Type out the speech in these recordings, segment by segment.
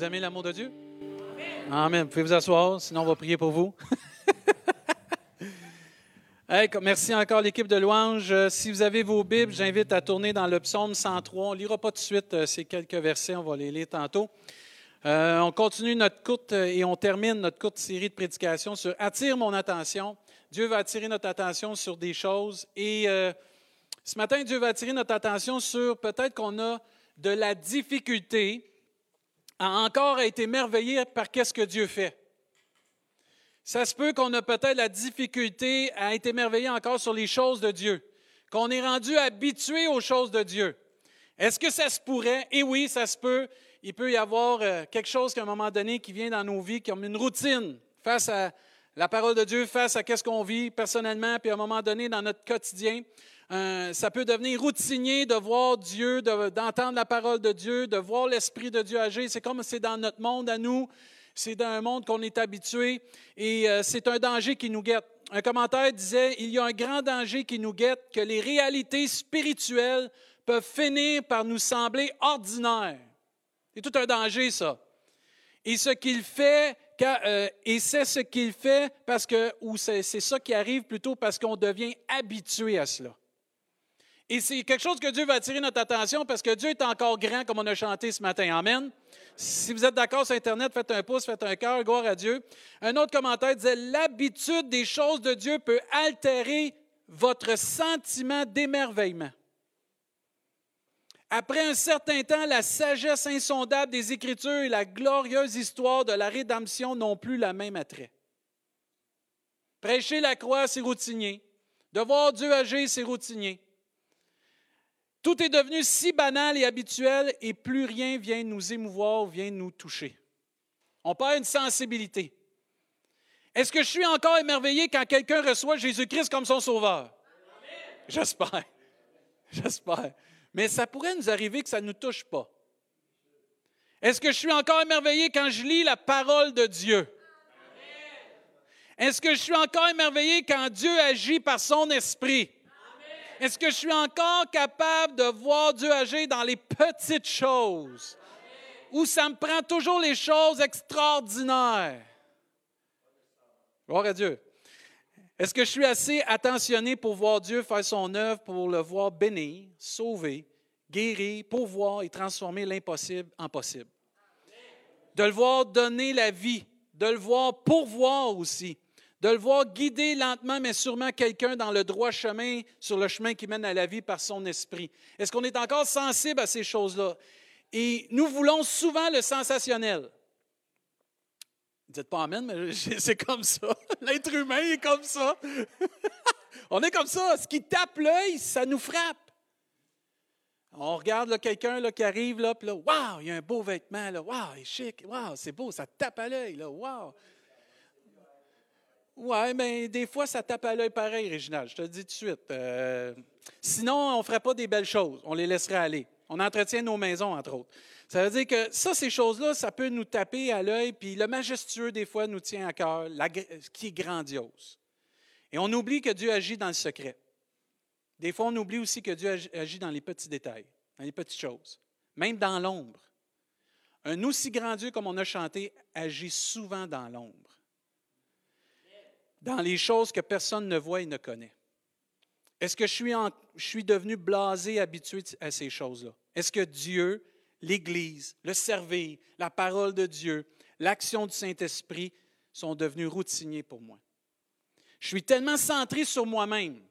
Vous aimez l'amour de Dieu? Amen. Vous pouvez vous asseoir, sinon on va prier pour vous. merci encore l'équipe de louange. Euh, si vous avez vos Bibles, j'invite à tourner dans le psaume 103. On ne lira pas tout de suite euh, ces quelques versets, on va les lire tantôt. Euh, on continue notre courte et on termine notre courte série de prédications sur Attire mon attention. Dieu va attirer notre attention sur des choses. Et ce matin, Dieu va attirer notre attention sur peut-être qu'on a de la difficulté a encore été émerveillé par qu'est-ce que Dieu fait. Ça se peut qu'on a peut-être la difficulté à être émerveillé encore sur les choses de Dieu, qu'on est rendu habitué aux choses de Dieu. Est-ce que ça se pourrait? Et oui, ça se peut. Il peut y avoir euh, quelque chose qu'à un moment donné qui vient dans nos vies comme une routine face à la parole de Dieu, face à qu'est-ce qu'on vit personnellement, puis à un moment donné dans notre quotidien. Euh, ça peut devenir routinier de voir Dieu, d'entendre la parole de Dieu, de voir l'Esprit de Dieu agir. C'est comme c'est dans notre monde à nous, c'est dans un monde qu'on est habitué et euh, c'est un danger qui nous guette. Un commentaire disait, il y a un grand danger qui nous guette, que les réalités spirituelles peuvent finir par nous sembler ordinaires. C'est tout un danger, ça. Et ce qu'il fait, euh, et c'est ce qu'il fait parce que, ou c'est ça qui arrive plutôt parce qu'on devient habitué à cela. Et c'est quelque chose que Dieu va attirer notre attention parce que Dieu est encore grand, comme on a chanté ce matin. Amen. Si vous êtes d'accord sur Internet, faites un pouce, faites un cœur, gloire à Dieu. Un autre commentaire disait L'habitude des choses de Dieu peut altérer votre sentiment d'émerveillement. Après un certain temps, la sagesse insondable des Écritures et la glorieuse histoire de la rédemption n'ont plus la même attrait. Prêcher la croix, c'est routinier. De voir Dieu agir, c'est routinier. Tout est devenu si banal et habituel et plus rien vient nous émouvoir, vient nous toucher. On perd une sensibilité. Est-ce que je suis encore émerveillé quand quelqu'un reçoit Jésus-Christ comme son sauveur? J'espère. J'espère. Mais ça pourrait nous arriver que ça ne nous touche pas. Est-ce que je suis encore émerveillé quand je lis la parole de Dieu? Est-ce que je suis encore émerveillé quand Dieu agit par son esprit? Est-ce que je suis encore capable de voir Dieu agir dans les petites choses? Ou ça me prend toujours les choses extraordinaires? Gloire à Dieu. Est-ce que je suis assez attentionné pour voir Dieu faire son œuvre, pour le voir bénir, sauver, guérir, pourvoir et transformer l'impossible en possible? De le voir donner la vie, de le voir pourvoir aussi, de le voir guider lentement, mais sûrement quelqu'un dans le droit chemin, sur le chemin qui mène à la vie par son esprit. Est-ce qu'on est encore sensible à ces choses-là? Et nous voulons souvent le sensationnel. Dites pas Amen, mais c'est comme ça. L'être humain est comme ça. On est comme ça. Ce qui tape l'œil, ça nous frappe. On regarde quelqu'un qui arrive, là, puis là, waouh, il y a un beau vêtement, là, waouh, il est chic, waouh, c'est beau, ça tape à l'œil, là, waouh. Oui, mais des fois, ça tape à l'œil pareil, Réginald, je te le dis tout de suite. Euh, sinon, on ne ferait pas des belles choses, on les laisserait aller. On entretient nos maisons, entre autres. Ça veut dire que ça, ces choses-là, ça peut nous taper à l'œil, puis le majestueux, des fois, nous tient à cœur, ce qui est grandiose. Et on oublie que Dieu agit dans le secret. Des fois, on oublie aussi que Dieu agit dans les petits détails, dans les petites choses, même dans l'ombre. Un aussi grand Dieu comme on a chanté agit souvent dans l'ombre dans les choses que personne ne voit et ne connaît? Est-ce que je suis, devenu blasé, habitué à ces choses-là? Est-ce que Dieu, l'Église, le servir, la parole de Dieu, l'action du Saint-Esprit sont devenus routiniers pour moi? Je suis tellement centré sur moi-même.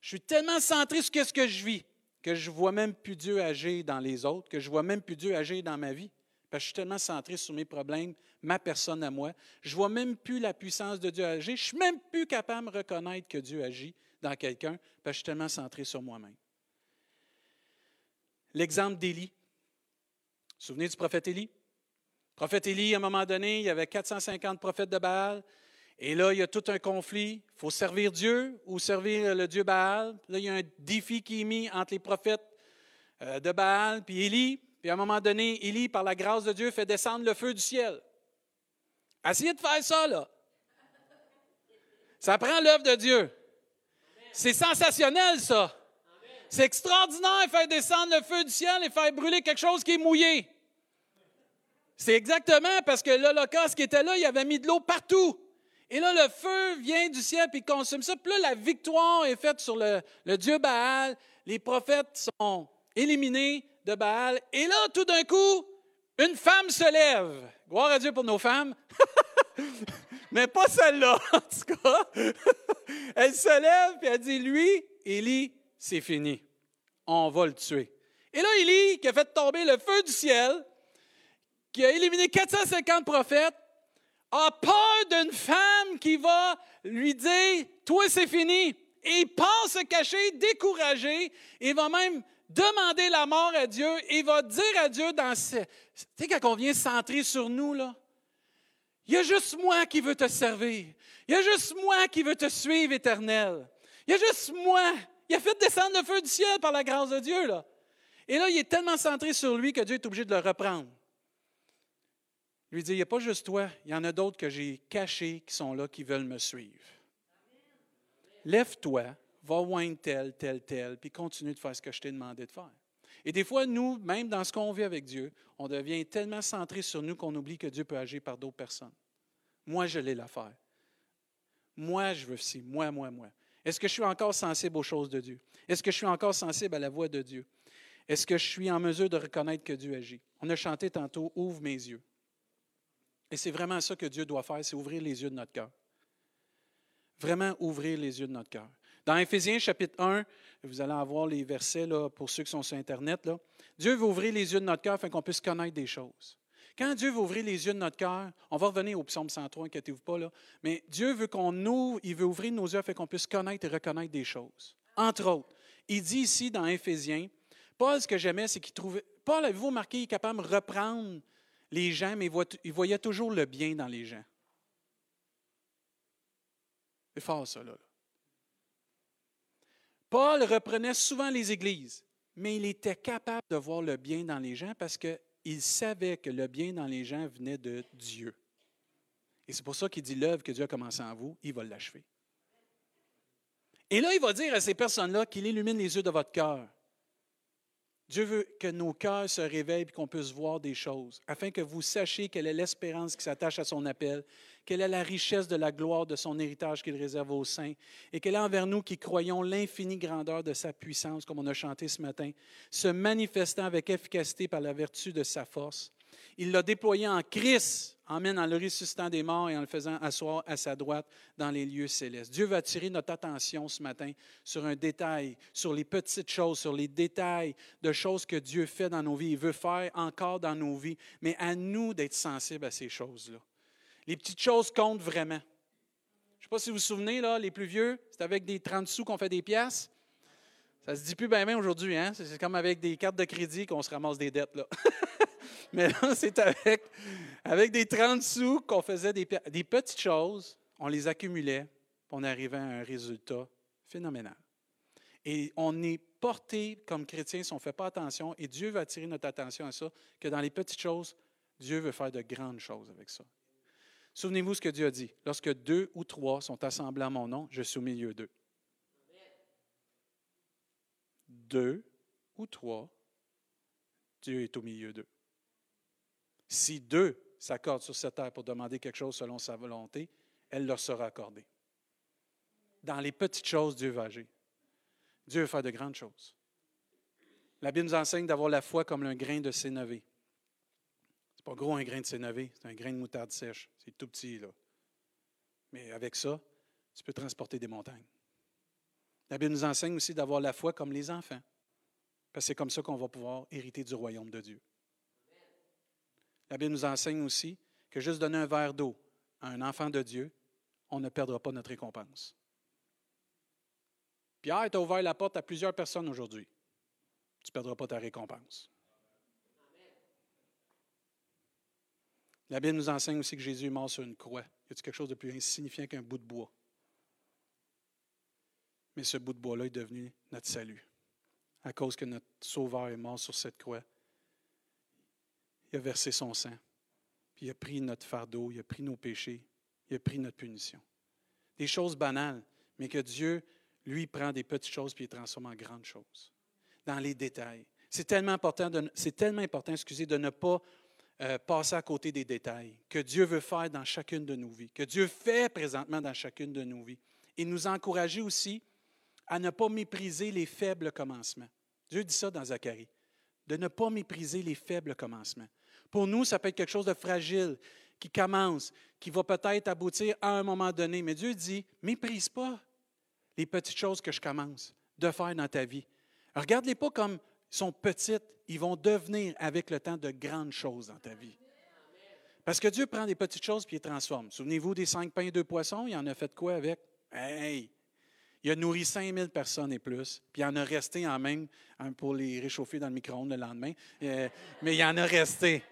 Je suis tellement centré sur ce que je vis que je ne vois même plus Dieu agir dans les autres, que je ne vois même plus Dieu agir dans ma vie. Parce que je suis tellement centré sur mes problèmes, ma personne à moi. Je ne vois même plus la puissance de Dieu agir. Je ne suis même plus capable de reconnaître que Dieu agit dans quelqu'un parce que je suis tellement centré sur moi-même. L'exemple d'Élie. Souvenez du prophète Élie? Le prophète Élie, à un moment donné, il y avait 450 prophètes de Baal. Et là, il y a tout un conflit. Il faut servir Dieu ou servir le Dieu Baal. Là, il y a un défi qui est mis entre les prophètes euh, de Baal puis Élie. Puis à un moment donné, Élie, par la grâce de Dieu, fait descendre le feu du ciel. Essayez de faire ça, là. Ça prend l'œuvre de Dieu. C'est sensationnel, ça. C'est extraordinaire faire descendre le feu du ciel et faire brûler quelque chose qui est mouillé. C'est exactement parce que l'Holocauste qui était là, il avait mis de l'eau partout. Et là, le feu vient du ciel et consomme ça. Puis là, la victoire est faite sur le Dieu Baal. Les prophètes sont éliminés de Baal. Et là, tout d'un coup, une femme se lève. Gloire à Dieu pour nos femmes. Mais pas celle-là, en tout cas. elle se lève et elle dit, lui, Élie, c'est fini. On va le tuer. Et là, Élie, qui a fait tomber le feu du ciel, qui a éliminé 450 prophètes, a peur d'une femme qui va lui dire, toi c'est fini. Et il pense se cacher, découragé, et va même demander la mort à Dieu, et va dire à Dieu dans ce... Tu sais, quand on vient centrer sur nous, là, il y a juste moi qui veux te servir. Il y a juste moi qui veux te suivre éternel. Il y a juste moi. Il a fait descendre le feu du ciel par la grâce de Dieu, là. Et là, il est tellement centré sur lui que Dieu est obligé de le reprendre lui dit, il n'y a pas juste toi, il y en a d'autres que j'ai cachés qui sont là, qui veulent me suivre. Lève-toi, va oindre tel, tel, tel, puis continue de faire ce que je t'ai demandé de faire. Et des fois, nous, même dans ce qu'on vit avec Dieu, on devient tellement centré sur nous qu'on oublie que Dieu peut agir par d'autres personnes. Moi, je l'ai l'affaire. Moi, je veux ci, moi, moi, moi. Est-ce que je suis encore sensible aux choses de Dieu? Est-ce que je suis encore sensible à la voix de Dieu? Est-ce que je suis en mesure de reconnaître que Dieu agit? On a chanté tantôt Ouvre mes yeux. Et c'est vraiment ça que Dieu doit faire, c'est ouvrir les yeux de notre cœur. Vraiment ouvrir les yeux de notre cœur. Dans Éphésiens chapitre 1, vous allez avoir les versets là, pour ceux qui sont sur Internet. Là. Dieu veut ouvrir les yeux de notre cœur afin qu'on puisse connaître des choses. Quand Dieu veut ouvrir les yeux de notre cœur, on va revenir au psaume 103, inquiétez-vous pas, là, mais Dieu veut qu'on ouvre, il veut ouvrir nos yeux afin qu'on puisse connaître et reconnaître des choses. Entre autres, il dit ici dans Éphésiens, Paul, ce que j'aimais, c'est qu'il trouvait. Paul, avez-vous remarqué, il est capable de reprendre les gens, mais il voyait toujours le bien dans les gens. C'est fort, ça, là. Paul reprenait souvent les églises, mais il était capable de voir le bien dans les gens parce qu'il savait que le bien dans les gens venait de Dieu. Et c'est pour ça qu'il dit l'œuvre que Dieu a commencé en vous, il va l'achever. Et là, il va dire à ces personnes-là qu'il illumine les yeux de votre cœur Dieu veut que nos cœurs se réveillent et qu'on puisse voir des choses, afin que vous sachiez quelle est l'espérance qui s'attache à son appel, quelle est la richesse de la gloire de son héritage qu'il réserve aux saints, et quelle est envers nous qui croyons l'infinie grandeur de sa puissance, comme on a chanté ce matin, se manifestant avec efficacité par la vertu de sa force. Il l'a déployé en Christ Amen, en le ressuscitant des morts et en le faisant asseoir à sa droite dans les lieux célestes. Dieu va attirer notre attention ce matin sur un détail, sur les petites choses, sur les détails de choses que Dieu fait dans nos vies. Il veut faire encore dans nos vies, mais à nous d'être sensibles à ces choses-là. Les petites choses comptent vraiment. Je ne sais pas si vous vous souvenez, là, les plus vieux, c'est avec des 30 sous qu'on fait des pièces. Ça se dit plus bien, bien aujourd'hui, hein? C'est comme avec des cartes de crédit qu'on se ramasse des dettes, là. Mais là, c'est avec, avec des 30 sous qu'on faisait des, des petites choses, on les accumulait, on arrivait à un résultat phénoménal. Et on est porté comme chrétien si on ne fait pas attention, et Dieu va attirer notre attention à ça, que dans les petites choses, Dieu veut faire de grandes choses avec ça. Souvenez-vous ce que Dieu a dit. Lorsque deux ou trois sont assemblés à mon nom, je suis au milieu d'eux. Deux ou trois, Dieu est au milieu d'eux. Si deux s'accordent sur cette terre pour demander quelque chose selon sa volonté, elle leur sera accordée. Dans les petites choses, Dieu va agir. Dieu veut faire de grandes choses. La Bible nous enseigne d'avoir la foi comme un grain de sénévé. C'est pas gros un grain de sénévé, c'est un grain de moutarde sèche. C'est tout petit, là. Mais avec ça, tu peux transporter des montagnes. La Bible nous enseigne aussi d'avoir la foi comme les enfants. Parce que c'est comme ça qu'on va pouvoir hériter du royaume de Dieu. La Bible nous enseigne aussi que juste donner un verre d'eau à un enfant de Dieu, on ne perdra pas notre récompense. Pierre t'a ouvert la porte à plusieurs personnes aujourd'hui. Tu ne perdras pas ta récompense. La Bible nous enseigne aussi que Jésus est mort sur une croix. Y a quelque chose de plus insignifiant qu'un bout de bois? Mais ce bout de bois-là est devenu notre salut. À cause que notre Sauveur est mort sur cette croix, il a versé son sang. Puis il a pris notre fardeau, il a pris nos péchés, il a pris notre punition. Des choses banales, mais que Dieu, lui, prend des petites choses puis les transforme en grandes choses. Dans les détails. C'est tellement important, de, c'est tellement important excusez, de ne pas euh, passer à côté des détails que Dieu veut faire dans chacune de nos vies, que Dieu fait présentement dans chacune de nos vies. Et nous encourager aussi à ne pas mépriser les faibles commencements. Dieu dit ça dans Zacharie, de ne pas mépriser les faibles commencements. Pour nous, ça peut être quelque chose de fragile, qui commence, qui va peut-être aboutir à un moment donné. Mais Dieu dit, méprise pas les petites choses que je commence de faire dans ta vie. Regarde-les pas comme sont petites, ils vont devenir avec le temps de grandes choses dans ta vie. Parce que Dieu prend des petites choses il les transforme. Souvenez-vous des cinq pains et deux poissons, il en a fait quoi avec? Hey! Il a nourri 5000 personnes et plus, puis il en a resté en même hein, pour les réchauffer dans le micro-ondes le lendemain. Euh, mais il en a resté.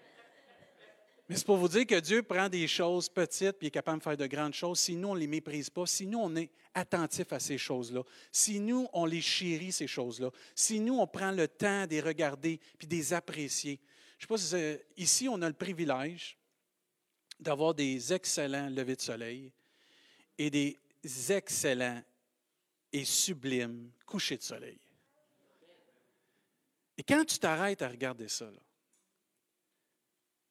Mais c'est pour vous dire que Dieu prend des choses petites puis est capable de faire de grandes choses si nous, on ne les méprise pas, si nous, on est attentif à ces choses-là, si nous, on les chérit, ces choses-là, si nous, on prend le temps de les regarder puis de les apprécier. Je ne sais pas si ici, on a le privilège d'avoir des excellents levées de soleil et des excellents et sublimes couchers de soleil. Et quand tu t'arrêtes à regarder ça, là,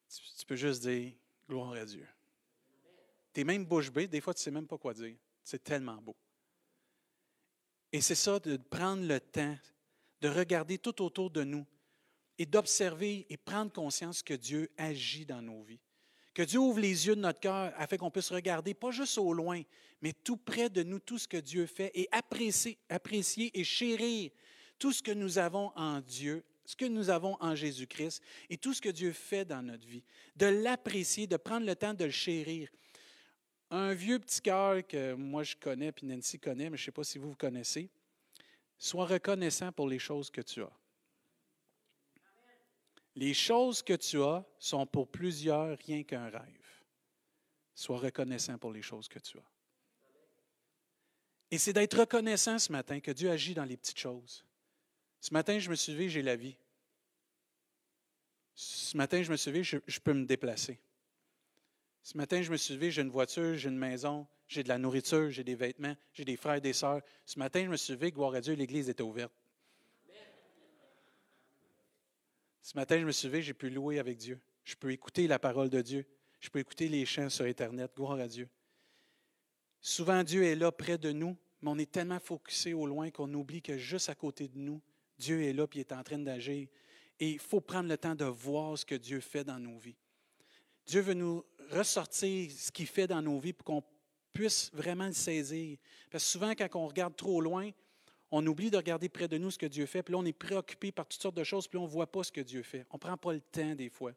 tu, peux juste dire gloire à Dieu. Tu es même bouche bée, des fois tu ne sais même pas quoi dire. C'est tellement beau. Et c'est ça de prendre le temps de regarder tout autour de nous et d'observer et prendre conscience que Dieu agit dans nos vies. Que Dieu ouvre les yeux de notre cœur afin qu'on puisse regarder, pas juste au loin, mais tout près de nous, tout ce que Dieu fait et apprécier, apprécier et chérir tout ce que nous avons en Dieu ce que nous avons en Jésus-Christ et tout ce que Dieu fait dans notre vie, de l'apprécier, de prendre le temps de le chérir. Un vieux petit cœur que moi je connais, puis Nancy connaît, mais je ne sais pas si vous connaissez, sois reconnaissant pour les choses que tu as. Les choses que tu as sont pour plusieurs rien qu'un rêve. Sois reconnaissant pour les choses que tu as. Et c'est d'être reconnaissant ce matin que Dieu agit dans les petites choses. Ce matin, je me suis levé, j'ai la vie. Ce matin, je me suis levé, je, peux me déplacer. Ce matin, je me suis levé, j'ai une voiture, j'ai une maison, j'ai de la nourriture, j'ai des vêtements, j'ai des frères et des sœurs. Ce matin, je me suis levé, gloire à Dieu, l'église était ouverte. Ce matin, je me suis levé, j'ai pu louer avec Dieu. Je peux écouter la parole de Dieu. Je peux écouter les chants sur Internet. Gloire à Dieu. Souvent, Dieu est là près de nous, mais on est tellement focusé au loin qu'on oublie que juste à côté de nous, Dieu est là et il est en train d'agir. Et il faut prendre le temps de voir ce que Dieu fait dans nos vies. Dieu veut nous ressortir ce qu'il fait dans nos vies pour qu'on puisse vraiment le saisir. Parce que souvent, quand on regarde trop loin, on oublie de regarder près de nous ce que Dieu fait, puis là, on est préoccupé par toutes sortes de choses, puis on ne voit pas ce que Dieu fait. On ne prend pas le temps des fois.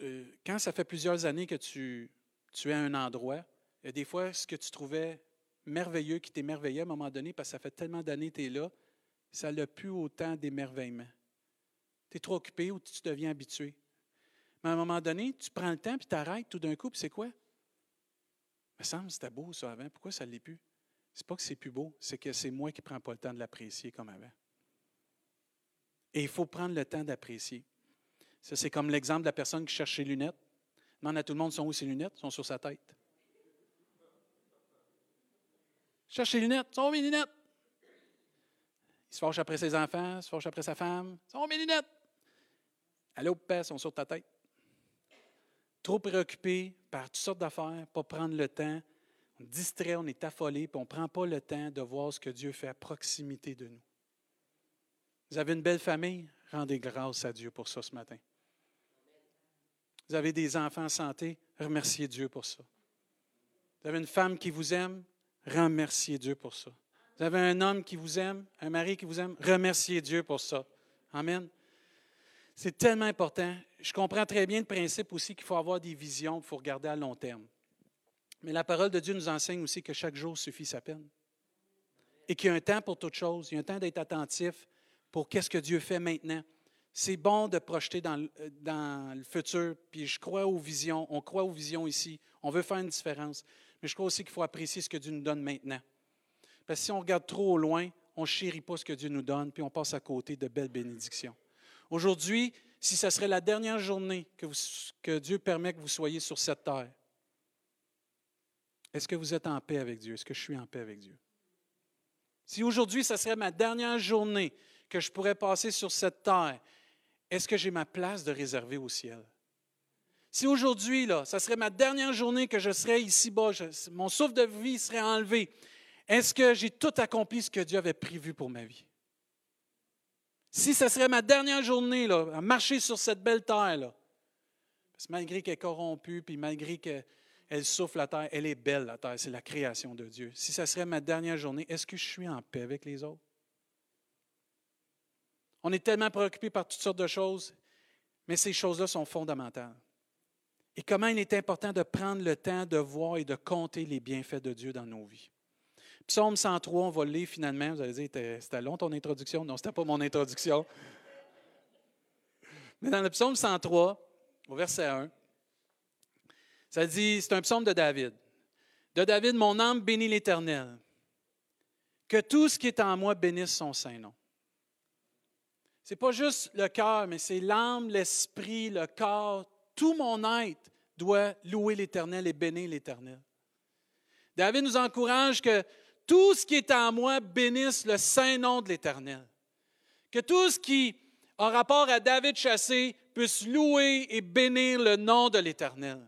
Euh, quand ça fait plusieurs années que tu, tu es à un endroit, des fois, ce que tu trouvais merveilleux qui t'émerveillait à un moment donné, parce que ça fait tellement d'années que tu es là, ça n'a plus autant d'émerveillement. Tu es trop occupé ou tu deviens habitué. Mais à un moment donné, tu prends le temps puis tu arrêtes tout d'un coup, puis c'est quoi? Il me semble c'était beau ça avant. Pourquoi ça ne l'est plus? C'est pas que c'est plus beau, c'est que c'est moi qui ne prends pas le temps de l'apprécier comme avant. Et il faut prendre le temps d'apprécier. Ça, c'est comme l'exemple de la personne qui cherche ses lunettes. Non, à tout le monde sont où ses lunettes? Sont sur sa tête. Cherche ses lunettes. Sont mes lunettes? Il se fâche après ses enfants, il se fâche après sa femme. Sont mes lunettes? Allô, père, sont sur ta tête. Trop préoccupé par toutes sortes d'affaires, pas prendre le temps. On est distrait, on est affolé, puis on ne prend pas le temps de voir ce que Dieu fait à proximité de nous. Vous avez une belle famille? Rendez grâce à Dieu pour ça ce matin. Vous avez des enfants en santé? Remerciez Dieu pour ça. Vous avez une femme qui vous aime? Remerciez Dieu pour ça. Vous avez un homme qui vous aime, un mari qui vous aime, remerciez Dieu pour ça. Amen. C'est tellement important. Je comprends très bien le principe aussi qu'il faut avoir des visions, il faut regarder à long terme. Mais la parole de Dieu nous enseigne aussi que chaque jour suffit sa peine. Et qu'il y a un temps pour toute chose. Il y a un temps d'être attentif pour qu'est-ce que Dieu fait maintenant. C'est bon de projeter dans, dans le futur, puis je crois aux visions, on croit aux visions ici. On veut faire une différence. Mais je crois aussi qu'il faut apprécier ce que Dieu nous donne maintenant. Parce que si on regarde trop au loin, on ne chérit pas ce que Dieu nous donne, puis on passe à côté de belles bénédictions. Aujourd'hui, si ce serait la dernière journée que, Dieu permet que vous soyez sur cette terre, est-ce que vous êtes en paix avec Dieu? Est-ce que je suis en paix avec Dieu? Si aujourd'hui, ce serait ma dernière journée que je pourrais passer sur cette terre, est-ce que j'ai ma place de réserver au ciel? Si aujourd'hui, là, ça serait ma dernière journée que je serais ici-bas, mon souffle de vie serait enlevé, est-ce que j'ai tout accompli ce que Dieu avait prévu pour ma vie? Si ce serait ma dernière journée là, à marcher sur cette belle terre, là, parce que malgré qu'elle est corrompue, puis malgré qu'elle souffle la terre, elle est belle, la terre, c'est la création de Dieu. Si ce serait ma dernière journée, est-ce que je suis en paix avec les autres? On est tellement préoccupé par toutes sortes de choses, mais ces choses-là sont fondamentales. Et comment il est important de prendre le temps de voir et de compter les bienfaits de Dieu dans nos vies. Psaume 103, on va le lire finalement. Vous allez dire, c'était long ton introduction? Non, ce n'était pas mon introduction. Mais dans le psaume 103, au verset 1, ça dit, c'est un psaume de David. De David, mon âme bénit l'Éternel. Que tout ce qui est en moi bénisse son saint nom. Ce n'est pas juste le cœur, mais c'est l'âme, l'esprit, le corps, tout mon être doit louer l'Éternel et bénir l'Éternel. David nous encourage que tout ce qui est en moi bénisse le saint nom de l'Éternel. Que tout ce qui a rapport à David chassé puisse louer et bénir le nom de l'Éternel.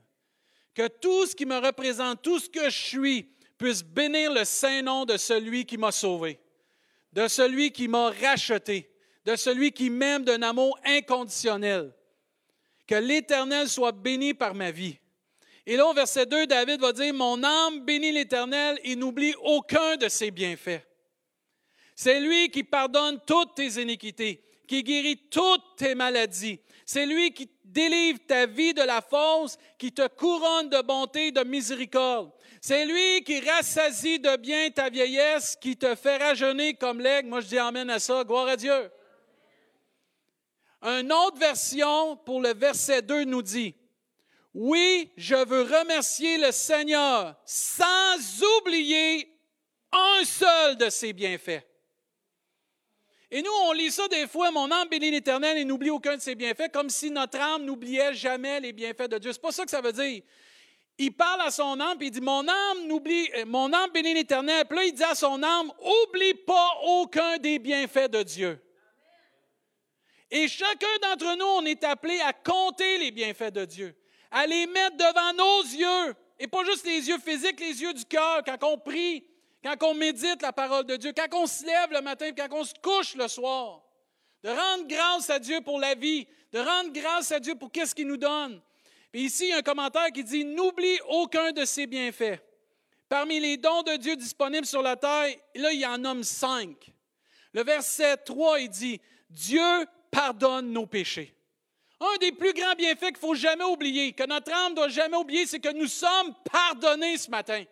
Que tout ce qui me représente, tout ce que je suis, puisse bénir le saint nom de celui qui m'a sauvé, de celui qui m'a racheté, de celui qui m'aime d'un amour inconditionnel. Que l'Éternel soit béni par ma vie. Et là, au verset 2, David va dire, Mon âme bénit l'Éternel et n'oublie aucun de ses bienfaits. C'est lui qui pardonne toutes tes iniquités, qui guérit toutes tes maladies. C'est lui qui délivre ta vie de la fosse, qui te couronne de bonté et de miséricorde. C'est lui qui rassasie de bien ta vieillesse, qui te fait rajeunir comme l'aigle. Moi, je dis Amen à ça. Gloire à Dieu. Une autre version pour le verset 2 nous dit, oui, je veux remercier le Seigneur sans oublier un seul de ses bienfaits. Et nous, on lit ça des fois, mon âme bénit l'Éternel et n'oublie aucun de ses bienfaits, comme si notre âme n'oubliait jamais les bienfaits de Dieu. C'est pas ça que ça veut dire. Il parle à son âme, puis il dit, mon âme n'oublie, euh, mon âme bénit l'Éternel. Puis là, il dit à son âme, oublie pas aucun des bienfaits de Dieu. Et chacun d'entre nous, on est appelé à compter les bienfaits de Dieu à les mettre devant nos yeux. Et pas juste les yeux physiques, les yeux du cœur, quand on prie, quand on médite la parole de Dieu, quand on se lève le matin, quand on se couche le soir. De rendre grâce à Dieu pour la vie, de rendre grâce à Dieu pour qu'est-ce qu'il nous donne. Puis ici, il y a un commentaire qui dit N'oublie aucun de ses bienfaits. Parmi les dons de Dieu disponibles sur la terre, là, il y en nomme cinq. Le verset 3, il dit Dieu pardonne nos péchés. Un des plus grands bienfaits qu'il ne faut jamais oublier, que notre âme doit jamais oublier, c'est que nous sommes pardonnés ce matin.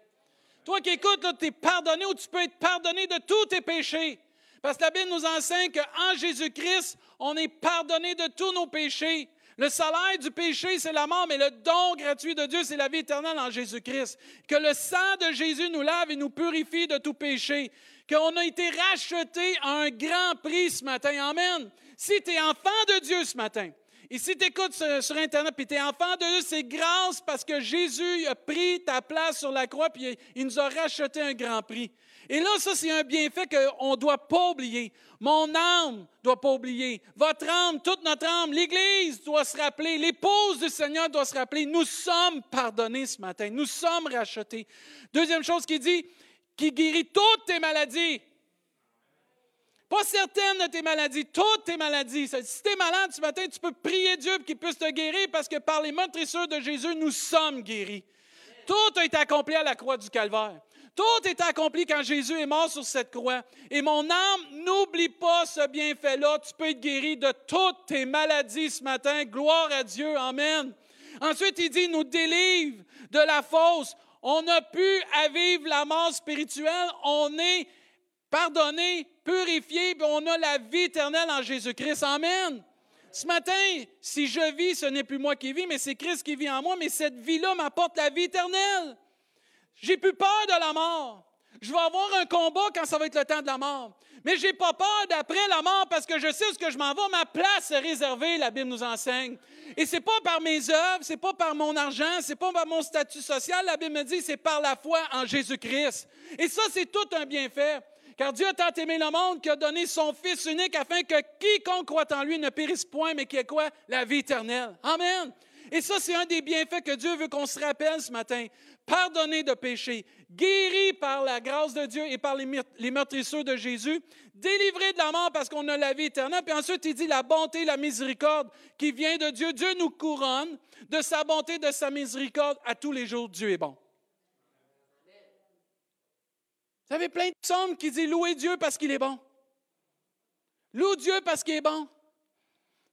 Toi qui écoutes, tu es pardonné ou tu peux être pardonné de tous tes péchés. Parce que la Bible nous enseigne qu'en Jésus-Christ, on est pardonné de tous nos péchés. Le salaire du péché, c'est la mort, mais le don gratuit de Dieu, c'est la vie éternelle en Jésus-Christ. Que le sang de Jésus nous lave et nous purifie de tout péché. Qu'on a été racheté à un grand prix ce matin. Amen. Si tu es enfant de Dieu ce matin, et si tu écoutes sur, Internet, puis tu es enfant de Dieu, c'est grâce parce que Jésus a pris ta place sur la croix, puis il nous a racheté un grand prix. Et là, ça, c'est un bienfait qu'on ne doit pas oublier. Mon âme ne doit pas oublier. Votre âme, toute notre âme, l'Église doit se rappeler. L'épouse du Seigneur doit se rappeler. Nous sommes pardonnés ce matin. Nous sommes rachetés. Deuxième chose qu'il dit, qui guérit toutes tes maladies. Pas certaines de tes maladies, toutes tes maladies. Si tu es malade ce matin, tu peux prier Dieu pour qu'il puisse te guérir parce que par les meurtrissures de Jésus, nous sommes guéris. Tout a été accompli à la croix du Calvaire. Tout est accompli quand Jésus est mort sur cette croix. Et mon âme, n'oublie pas ce bienfait-là. Tu peux être guéri de toutes tes maladies ce matin. Gloire à Dieu. Amen. Ensuite, il dit, nous délivre de la fausse. On a pu à vivre la mort spirituelle. On est pardonné, purifié, puis on a la vie éternelle en Jésus-Christ. Amen. Ce matin, si je vis, ce n'est plus moi qui vis, mais c'est Christ qui vit en moi, mais cette vie-là m'apporte la vie éternelle. J'ai plus peur de la mort. Je vais avoir un combat quand ça va être le temps de la mort. Mais je n'ai pas peur d'après la mort parce que je sais ce que je m'en vais. Ma place est réservée, la Bible nous enseigne. Et c'est pas par mes œuvres, c'est pas par mon argent, c'est pas par mon statut social. La Bible me dit c'est par la foi en Jésus-Christ. Et ça, c'est tout un bienfait Car Dieu a tant aimé le monde qu'il a donné son Fils unique afin que quiconque croit en lui ne périsse point, mais qu'il ait quoi? La vie éternelle. Amen. Et ça, c'est un des bienfaits que Dieu veut qu'on se rappelle ce matin. Pardonné de péché, guéri par la grâce de Dieu et par les meurtrisseurs de Jésus, délivré de la mort parce qu'on a la vie éternelle. Puis ensuite, il dit la bonté, la miséricorde qui vient de Dieu. Dieu nous couronne de sa bonté, de sa miséricorde. À tous les jours, Dieu est bon. Vous avez plein de psaumes qui disent louer Dieu parce qu'il est bon. Loue Dieu parce qu'il est bon.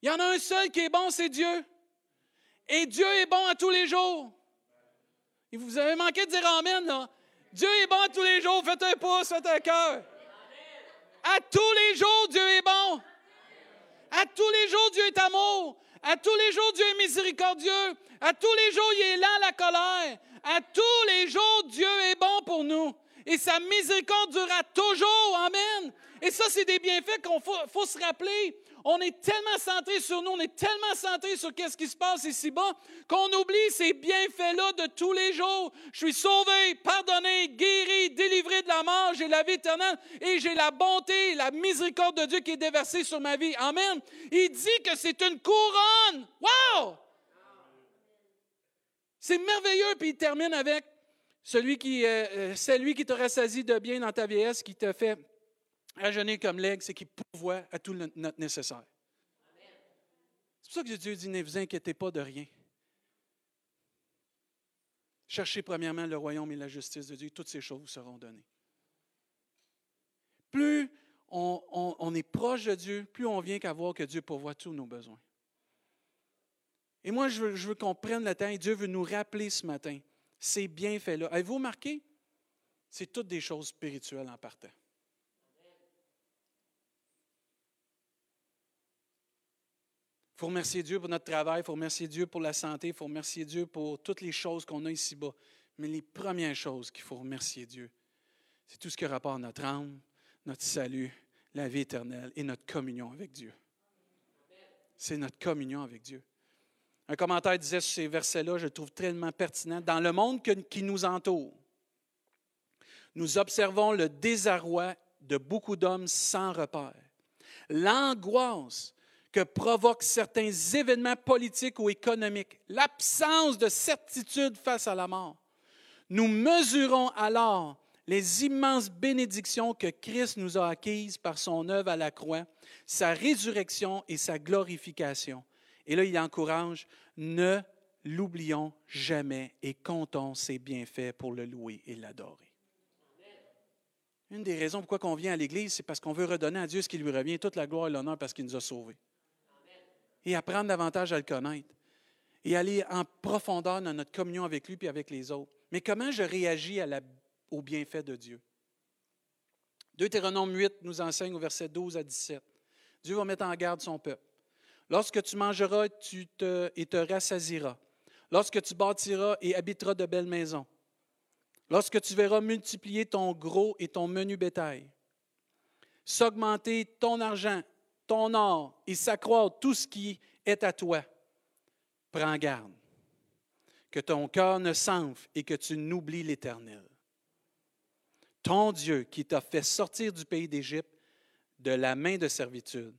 Il y en a un seul qui est bon, c'est Dieu. Et Dieu est bon à tous les jours. Et vous avez manqué de dire Amen, là. Dieu est bon à tous les jours. Faites un pouce, faites un cœur. À tous les jours, Dieu est bon. À tous les jours, Dieu est amour. À tous les jours, Dieu est miséricordieux. À tous les jours, il est lent à la colère. À tous les jours, Dieu est bon pour nous. Et sa miséricorde durera toujours. Amen. Et ça, c'est des bienfaits qu'on faut, se rappeler. On est tellement centré sur nous, on est tellement centré sur qu'est-ce qui se passe ici-bas, qu'on oublie ces bienfaits-là de tous les jours. Je suis sauvé, pardonné, guéri, délivré de la mort, j'ai la vie éternelle et j'ai la bonté, la miséricorde de Dieu qui est déversée sur ma vie. Amen. Il dit que c'est une couronne. Wow! C'est merveilleux, puis il termine avec celui qui, euh, euh, qui te rassasie de bien dans ta vieillesse, qui te fait rajeunir comme l'aigle, c'est qu'il pourvoit à tout notre nécessaire. C'est pour ça que Dieu dit, ne vous inquiétez pas de rien. Cherchez premièrement le royaume et la justice de Dieu, toutes ces choses vous seront données. Plus on, est proche de Dieu, plus on vient qu'à voir que Dieu pourvoit tous nos besoins. Et moi, je veux, je veux qu'on prenne le temps, et Dieu veut nous rappeler ce matin ces bienfaits-là. Avez-vous remarqué? C'est toutes des choses spirituelles en partant. Il faut remercier Dieu pour notre travail, il faut remercier Dieu pour la santé, il faut remercier Dieu pour toutes les choses qu'on a ici-bas. Mais les premières choses qu'il faut remercier Dieu, c'est tout ce qui a rapport à notre âme, notre salut, la vie éternelle et notre communion avec Dieu. C'est notre communion avec Dieu. Un commentaire disait sur ces versets-là, je trouve tellement pertinent. Dans le monde qui nous entoure, nous observons le désarroi de beaucoup d'hommes sans repère, l'angoisse que provoquent certains événements politiques ou économiques, l'absence de certitude face à la mort. Nous mesurons alors les immenses bénédictions que Christ nous a acquises par son œuvre à la croix, sa résurrection et sa glorification. Et là, il encourage, ne l'oublions jamais et comptons ses bienfaits pour le louer et l'adorer. Une des raisons pourquoi on vient à l'Église, c'est parce qu'on veut redonner à Dieu ce qui lui revient, toute la gloire et l'honneur parce qu'il nous a sauvés et apprendre davantage à le connaître et aller en profondeur dans notre communion avec lui et avec les autres. Mais comment je réagis au bienfait de Dieu? Deutéronome 8 nous enseigne au verset 12 à 17. Dieu va mettre en garde son peuple. Lorsque tu mangeras tu te, et te rassasiras, lorsque tu bâtiras et habiteras de belles maisons, lorsque tu verras multiplier ton gros et ton menu bétail, s'augmenter ton argent ton or et s'accroître tout ce qui est à toi, prends garde. Que ton cœur ne s'enfle et que tu n'oublies l'Éternel. Ton Dieu qui t'a fait sortir du pays d'Égypte de la main de servitude,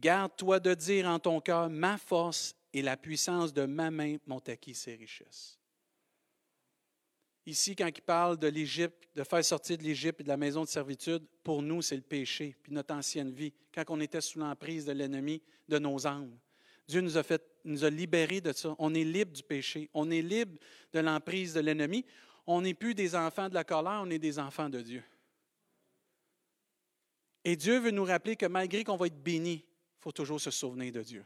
garde-toi de dire en ton cœur, ma force et la puissance de ma main m'ont acquis ces richesses. Ici, quand il parle de l'Égypte, de faire sortir de l'Égypte et de la maison de servitude, pour nous, c'est le péché, puis notre ancienne vie, quand on était sous l'emprise de l'ennemi de nos âmes. Dieu nous a, libérés de ça. On est libre du péché. On est libre de l'emprise de l'ennemi. On n'est plus des enfants de la colère, on est des enfants de Dieu. Et Dieu veut nous rappeler que malgré qu'on va être béni, faut toujours se souvenir de Dieu.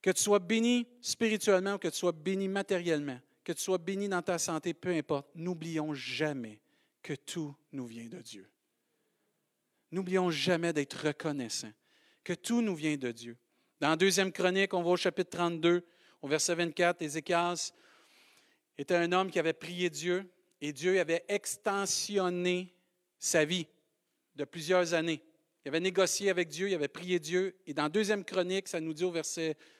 Que tu sois béni spirituellement ou que tu sois béni matériellement, que tu sois béni dans ta santé, peu importe, n'oublions jamais que tout nous vient de Dieu. N'oublions jamais d'être reconnaissants, que tout nous vient de Dieu. Dans Deuxième Chronique, on va au chapitre 32, au verset 24, Ézéchias était un homme qui avait prié Dieu et Dieu avait extensionné sa vie de plusieurs années. Il avait négocié avec Dieu, il avait prié Dieu. Et dans Deuxième Chronique, ça nous dit au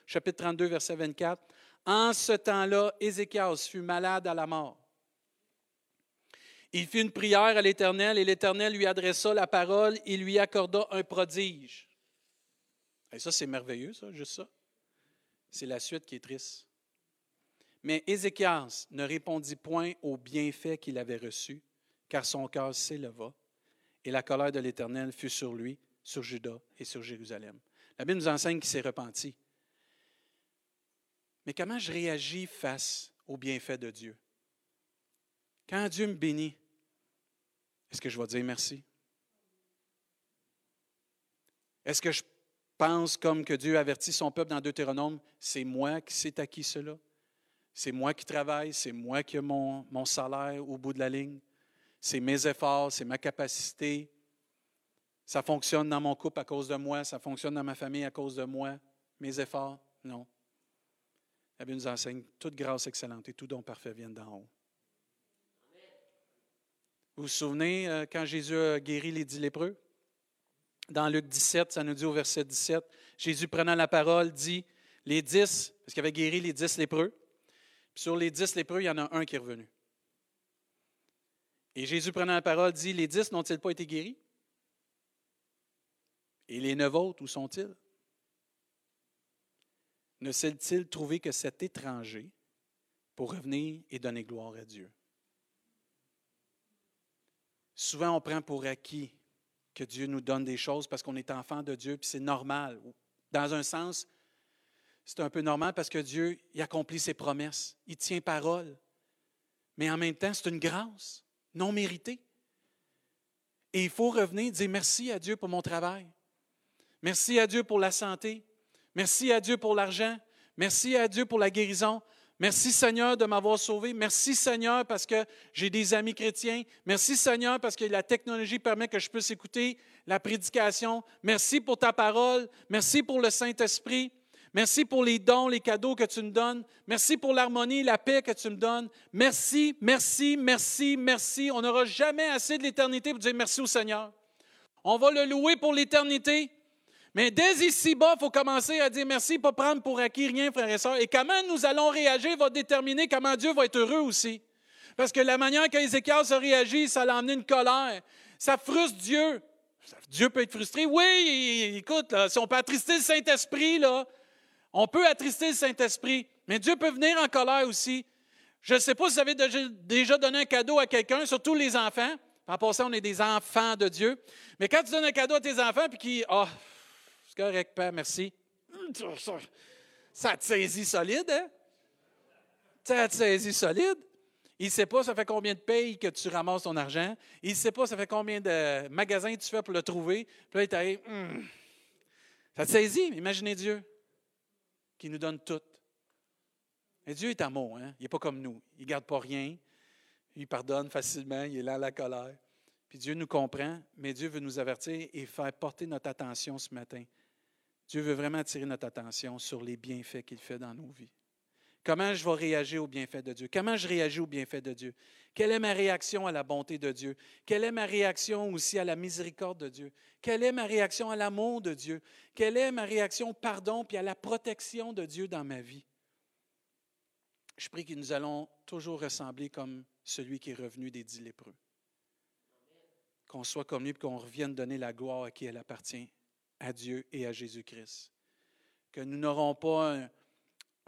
chapitre 32, verset 24, en ce temps-là, Ézéchias fut malade à la mort. Il fit une prière à l'Éternel et l'Éternel lui adressa la parole et lui accorda un prodige. Et ça, c'est merveilleux, ça, juste ça. C'est la suite qui est triste. Mais Ézéchias ne répondit point aux bienfaits qu'il avait reçus, car son cœur s'éleva, et la colère de l'Éternel fut sur lui, sur Juda et sur Jérusalem. La Bible nous enseigne qu'il s'est repenti. Mais comment je réagis face aux bienfaits de Dieu? Quand Dieu me bénit, est-ce que je vais dire merci? Est-ce que je pense comme que Dieu avertit son peuple dans Deutéronome, c'est moi qui sais acquis cela? C'est moi qui travaille, c'est moi qui ai mon, mon salaire au bout de la ligne? C'est mes efforts, c'est ma capacité. Ça fonctionne dans mon couple à cause de moi, ça fonctionne dans ma famille à cause de moi. Mes efforts, non. La Bible nous enseigne toute grâce excellente et tout don parfait viennent d'en haut. Vous vous souvenez euh, quand Jésus a guéri les dix lépreux? Dans Luc 17, ça nous dit au verset 17, Jésus prenant la parole dit, les dix, parce qu'il avait guéri les dix lépreux, sur les dix lépreux, il y en a un qui est revenu. Et Jésus prenant la parole dit, les dix n'ont-ils pas été guéris? Et les neuf autres, où sont-ils? Ne s'est-il trouvé que cet étranger pour revenir et donner gloire à Dieu? Souvent, on prend pour acquis que Dieu nous donne des choses parce qu'on est enfant de Dieu, puis c'est normal. Dans un sens, c'est un peu normal parce que Dieu il accomplit ses promesses, il tient parole. Mais en même temps, c'est une grâce non méritée. Et il faut revenir et dire merci à Dieu pour mon travail. Merci à Dieu pour la santé. Merci à Dieu pour l'argent. Merci à Dieu pour la guérison. Merci Seigneur de m'avoir sauvé. Merci Seigneur parce que j'ai des amis chrétiens. Merci Seigneur parce que la technologie permet que je puisse écouter la prédication. Merci pour ta parole. Merci pour le Saint-Esprit. Merci pour les dons, les cadeaux que tu me donnes. Merci pour l'harmonie, la paix que tu me donnes. Merci, merci, merci, merci. On n'aura jamais assez de l'éternité pour dire merci au Seigneur. On va le louer pour l'éternité. Mais dès ici-bas, il faut commencer à dire merci, pas prendre pour acquis rien, frères et sœurs. Et comment nous allons réagir va déterminer comment Dieu va être heureux aussi. Parce que la manière qu'Ézéchias a réagi, ça l'a amené une colère. Ça frustre Dieu. Dieu peut être frustré. Oui, écoute, si on peut attrister le Saint-Esprit, là, on peut attrister le Saint-Esprit, mais Dieu peut venir en colère aussi. Je ne sais pas si vous avez déjà donné un cadeau à quelqu'un, surtout les enfants. En passant, on est des enfants de Dieu. Mais quand tu donnes un cadeau à tes enfants, puis qui, ah, c'est correct, Père, merci. Ça te saisit solide, hein? Ça te saisit solide? Il ne sait pas ça fait combien de payes que tu ramasses ton argent. Il ne sait pas ça fait combien de magasins tu fais pour le trouver. Puis là, il t'arrive, hum. ça te saisit. Imaginez Dieu qui nous donne tout. Et Dieu est amour, hein? il n'est pas comme nous. Il ne garde pas rien. Il pardonne facilement, il est là à la colère. Puis Dieu nous comprend, mais Dieu veut nous avertir et faire porter notre attention ce matin Dieu veut vraiment attirer notre attention sur les bienfaits qu'il fait dans nos vies. Comment je vais réagir aux bienfaits de Dieu? Comment je réagis aux bienfaits de Dieu? Quelle est ma réaction à la bonté de Dieu? Quelle est ma réaction aussi à la miséricorde de Dieu? Quelle est ma réaction à l'amour de Dieu? Quelle est ma réaction au pardon puis à la protection de Dieu dans ma vie? Je prie que nous allons toujours ressembler comme celui qui est revenu des dix lépreux. Qu'on soit comme lui et qu'on revienne donner la gloire à qui elle appartient à Dieu et à Jésus-Christ. Que nous n'aurons pas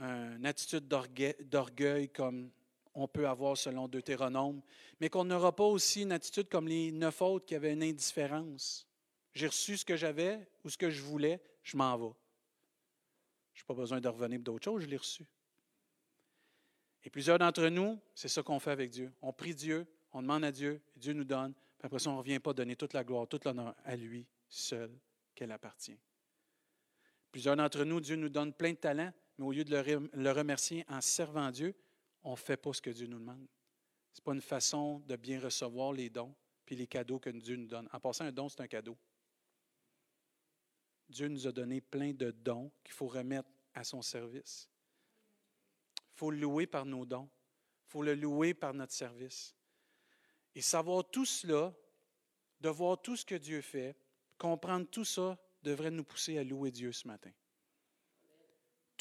une attitude d'orgueil comme on peut avoir selon Deutéronome, mais qu'on n'aura pas aussi une attitude comme les neuf autres qui avaient une indifférence. J'ai reçu ce que j'avais ou ce que je voulais, je m'en vais. Je n'ai pas besoin de revenir pour d'autres choses, je l'ai reçu. Et plusieurs d'entre nous, c'est ça qu'on fait avec Dieu. On prie Dieu, on demande à Dieu, Dieu nous donne, puis après ça, on ne revient pas donner toute la gloire, toute l'honneur à lui seul qu'elle appartient. Plusieurs d'entre nous, Dieu nous donne plein de talents, mais au lieu de le remercier en servant Dieu, on ne fait pas ce que Dieu nous demande. Ce n'est pas une façon de bien recevoir les dons puis les cadeaux que Dieu nous donne. En passant, un don, c'est un cadeau. Dieu nous a donné plein de dons qu'il faut remettre à son service. Il faut le louer par nos dons. Il faut le louer par notre service. Et savoir tout cela, de voir tout ce que Dieu fait, Comprendre tout ça devrait nous pousser à louer Dieu ce matin.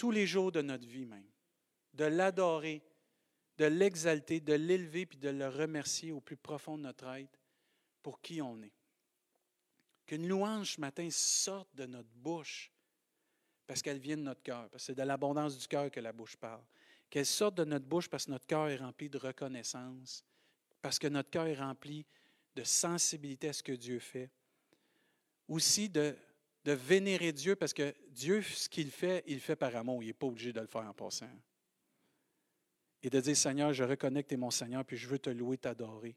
Tous les jours de notre vie même. De l'adorer, de l'exalter, de l'élever, puis de le remercier au plus profond de notre être pour qui on est. Qu'une louange ce matin sorte de notre bouche parce qu'elle vient de notre cœur, parce que c'est de l'abondance du cœur que la bouche parle. Qu'elle sorte de notre bouche parce que notre cœur est rempli de reconnaissance, parce que notre cœur est rempli de sensibilité à ce que Dieu fait. Aussi de, de vénérer Dieu parce que Dieu, ce qu'il fait, il le fait par amour. Il n'est pas obligé de le faire en passant. Et de dire, Seigneur, je reconnais que tu es mon Seigneur, puis je veux te louer, t'adorer,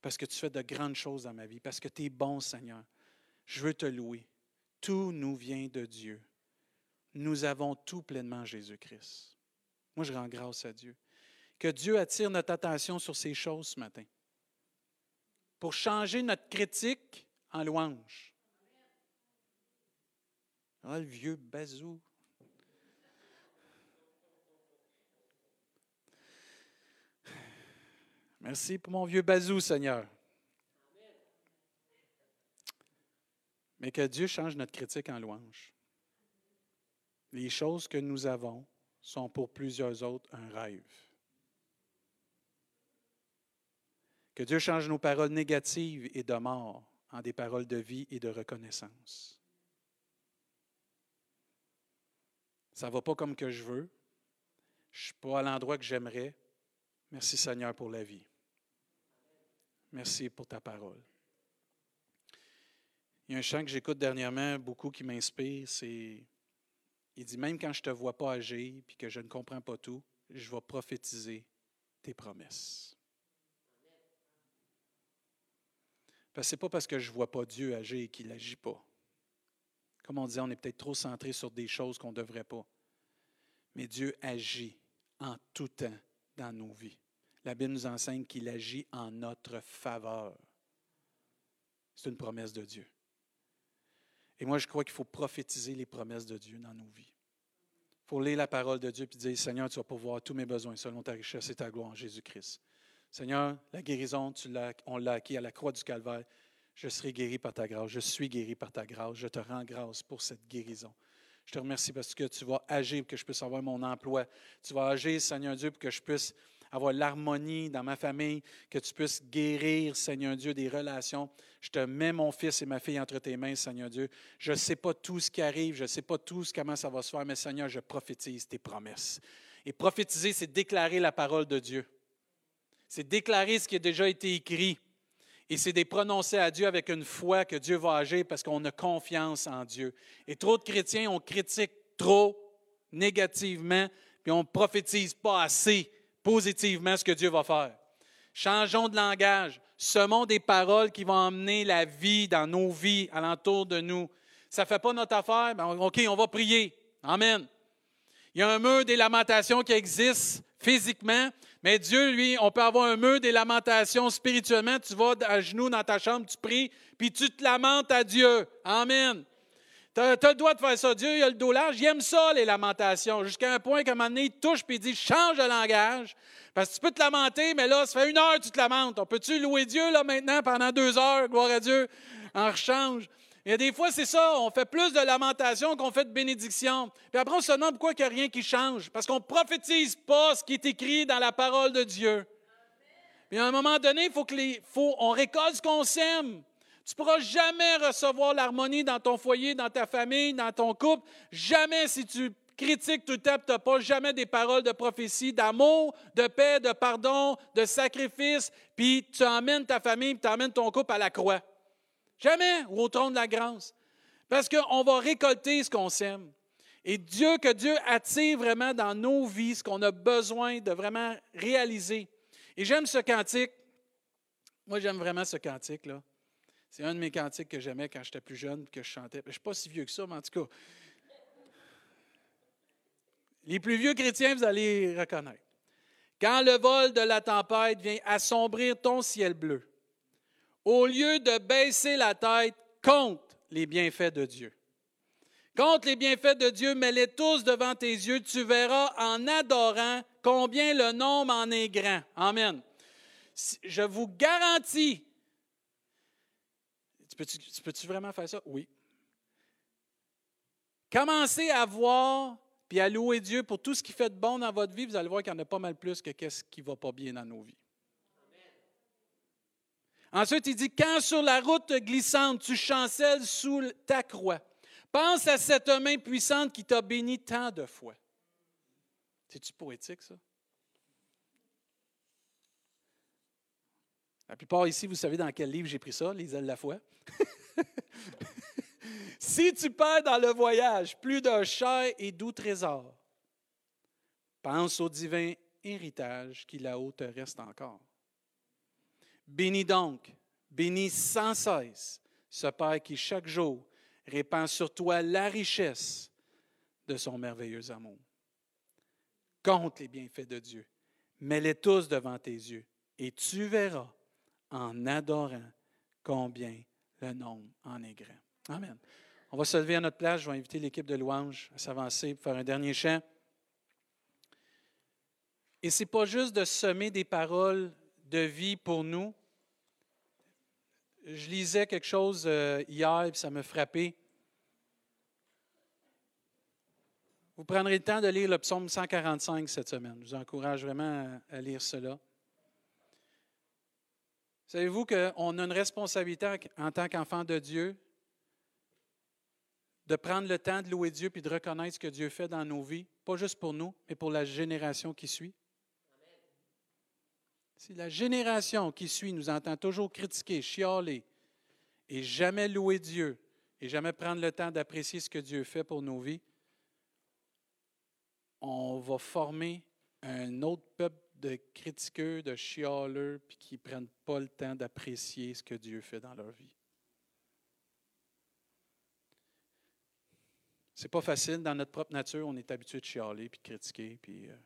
parce que tu fais de grandes choses dans ma vie, parce que tu es bon, Seigneur. Je veux te louer. Tout nous vient de Dieu. Nous avons tout pleinement Jésus-Christ. Moi, je rends grâce à Dieu. Que Dieu attire notre attention sur ces choses ce matin. Pour changer notre critique en louange. Ah, le vieux bazou. Merci pour mon vieux bazou, Seigneur. Mais que Dieu change notre critique en louange. Les choses que nous avons sont pour plusieurs autres un rêve. Que Dieu change nos paroles négatives et de mort en des paroles de vie et de reconnaissance. Ça ne va pas comme que je veux. Je ne suis pas à l'endroit que j'aimerais. Merci Seigneur pour la vie. Merci pour ta parole. Il y a un chant que j'écoute dernièrement beaucoup qui m'inspire, c'est il dit même quand je te vois pas agir et que je ne comprends pas tout, je vais prophétiser tes promesses. Parce que ce n'est pas parce que je vois pas Dieu agir qu'il n'agit pas. Comme on disait, on est peut-être trop centré sur des choses qu'on ne devrait pas. Mais Dieu agit en tout temps dans nos vies. La Bible nous enseigne qu'il agit en notre faveur. C'est une promesse de Dieu. Et moi, je crois qu'il faut prophétiser les promesses de Dieu dans nos vies. Il faut lire la parole de Dieu et dire Seigneur, tu vas pouvoir tous mes besoins selon ta richesse et ta gloire en Jésus-Christ. Seigneur, la guérison, on l'a acquis à la croix du Calvaire. Je serai guéri par ta grâce. Je suis guéri par ta grâce. Je te rends grâce pour cette guérison. Je te remercie parce que tu vas agir pour que je puisse avoir mon emploi. Tu vas agir, Seigneur Dieu, pour que je puisse avoir l'harmonie dans ma famille, que tu puisses guérir, Seigneur Dieu, des relations. Je te mets mon fils et ma fille entre tes mains, Seigneur Dieu. Je ne sais pas tout ce qui arrive, je ne sais pas tout comment ça va se faire, mais Seigneur, je prophétise tes promesses. Et prophétiser, c'est déclarer la parole de Dieu. C'est déclarer ce qui a déjà été écrit. Et c'est de prononcer à Dieu avec une foi que Dieu va agir parce qu'on a confiance en Dieu. Et trop de chrétiens, on critique trop négativement, puis on ne prophétise pas assez positivement ce que Dieu va faire. Changeons de langage. Semons des paroles qui vont emmener la vie dans nos vies, alentour de nous. Ça ne fait pas notre affaire? Ben, OK, on va prier. Amen. Il y a un mur des lamentations qui existe physiquement, mais Dieu, lui, on peut avoir un mur des lamentations spirituellement. Tu vas à genoux dans ta chambre, tu pries, puis tu te lamentes à Dieu. Amen. Tu as, le droit de faire ça. Dieu, il a le dos large. Il aime ça, les lamentations. Jusqu'à un point qu'à un moment donné, il touche et il dit change de langage. Parce que tu peux te lamenter, mais là, ça fait une heure que tu te lamentes. On peut-tu louer Dieu là maintenant pendant deux heures? Gloire à Dieu. En rechange. A des fois, c'est ça, on fait plus de lamentations qu'on fait de bénédictions. Puis après, on se demande pourquoi il n'y a rien qui change. Parce qu'on ne prophétise pas ce qui est écrit dans la parole de Dieu. Puis à un moment donné, il faut que on récolte ce qu'on sème. Tu ne pourras jamais recevoir l'harmonie dans ton foyer, dans ta famille, dans ton couple. Jamais si tu critiques tout le temps, tu n'as pas jamais des paroles de prophétie, d'amour, de paix, de pardon, de sacrifice, puis tu emmènes ta famille, puis tu emmènes ton couple à la croix. Jamais, ou au trône de la grâce. Parce qu'on va récolter ce qu'on sème. Et Dieu, que Dieu attire vraiment dans nos vies ce qu'on a besoin de vraiment réaliser. Et j'aime ce cantique. Moi, j'aime vraiment ce cantique-là. C'est un de mes cantiques que j'aimais quand j'étais plus jeune, que je chantais. Je ne suis pas si vieux que ça, mais en tout cas. Les plus vieux chrétiens, vous allez reconnaître. Quand le vol de la tempête vient assombrir ton ciel bleu, au lieu de baisser la tête, compte les bienfaits de Dieu. Compte les bienfaits de Dieu, mets-les tous devant tes yeux, tu verras en adorant combien le nombre en est grand. Amen. Je vous garantis tu peux-tu vraiment faire ça? Oui. Commencez à voir, puis à louer Dieu pour tout ce qui fait de bon dans votre vie, vous allez voir qu'il y en a pas mal plus que qu'est-ce qui ne va pas bien dans nos vies. Ensuite, il dit, quand sur la route glissante, tu chancelles sous ta croix, pense à cette main puissante qui t'a béni tant de fois. C'est-tu poétique, ça? La plupart ici, vous savez dans quel livre j'ai pris ça, Les ailes de la foi. si tu perds dans le voyage plus d'un cher et doux trésor, pense au divin héritage qui là-haut te reste encore. Bénis donc, bénis sans cesse ce Père qui chaque jour répand sur toi la richesse de son merveilleux amour. Compte les bienfaits de Dieu, mets-les tous devant tes yeux, et tu verras en adorant combien le nombre en est grand. Amen. On va se lever à notre place. Je vais inviter l'équipe de louanges à s'avancer pour faire un dernier chant. Et ce n'est pas juste de semer des paroles de vie pour nous. Je lisais quelque chose euh, hier et ça m'a frappé. Vous prendrez le temps de lire le psaume 145 cette semaine. Je vous encourage vraiment à lire cela. Savez-vous qu'on a une responsabilité en tant qu'enfant de Dieu de prendre le temps de louer Dieu puis de reconnaître ce que Dieu fait dans nos vies, pas juste pour nous, mais pour la génération qui suit? Si la génération qui suit nous entend toujours critiquer, chialer et jamais louer Dieu et jamais prendre le temps d'apprécier ce que Dieu fait pour nos vies, on va former un autre peuple de critiqueux, de chialeux, puis qui ne prennent pas le temps d'apprécier ce que Dieu fait dans leur vie. C'est pas facile. Dans notre propre nature, on est habitué de chialer puis critiquer. Puis, euh,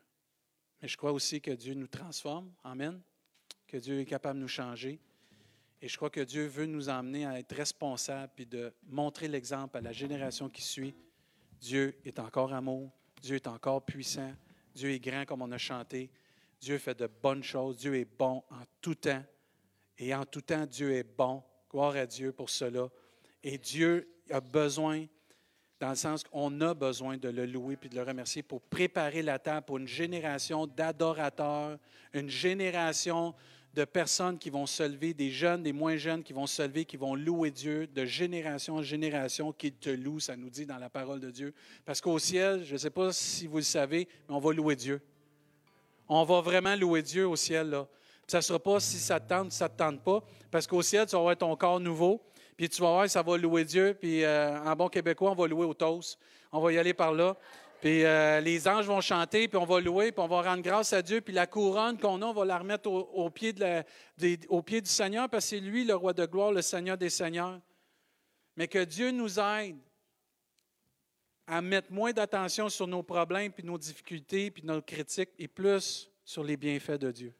mais je crois aussi que Dieu nous transforme. Amen. Que Dieu est capable de nous changer. Et je crois que Dieu veut nous emmener à être responsables puis de montrer l'exemple à la génération qui suit. Dieu est encore amour. Dieu est encore puissant. Dieu est grand comme on a chanté. Dieu fait de bonnes choses. Dieu est bon en tout temps. Et en tout temps, Dieu est bon. Gloire à Dieu pour cela. Et Dieu a besoin, dans le sens qu'on a besoin de le louer puis de le remercier pour préparer la table pour une génération d'adorateurs, une génération de personnes qui vont se lever, des jeunes, des moins jeunes qui vont se lever, qui vont louer Dieu de génération en génération, qui te loue, ça nous dit dans la parole de Dieu. Parce qu'au ciel, je ne sais pas si vous le savez, mais on va louer Dieu. On va vraiment louer Dieu au ciel. Là. Ça ne sera pas si ça te tente, ça ne te tente pas, parce qu'au ciel, tu vas avoir ton corps nouveau, puis tu vas voir, ça va louer Dieu, puis euh, en bon québécois, on va louer au toast. On va y aller par là. Puis euh, les anges vont chanter, puis on va louer, puis on va rendre grâce à Dieu. Puis la couronne qu'on a, on va la remettre au, pied, au pied du Seigneur, parce que c'est lui le roi de gloire, le Seigneur des Seigneurs. Mais que Dieu nous aide à mettre moins d'attention sur nos problèmes, puis nos difficultés, puis nos critiques, et plus sur les bienfaits de Dieu.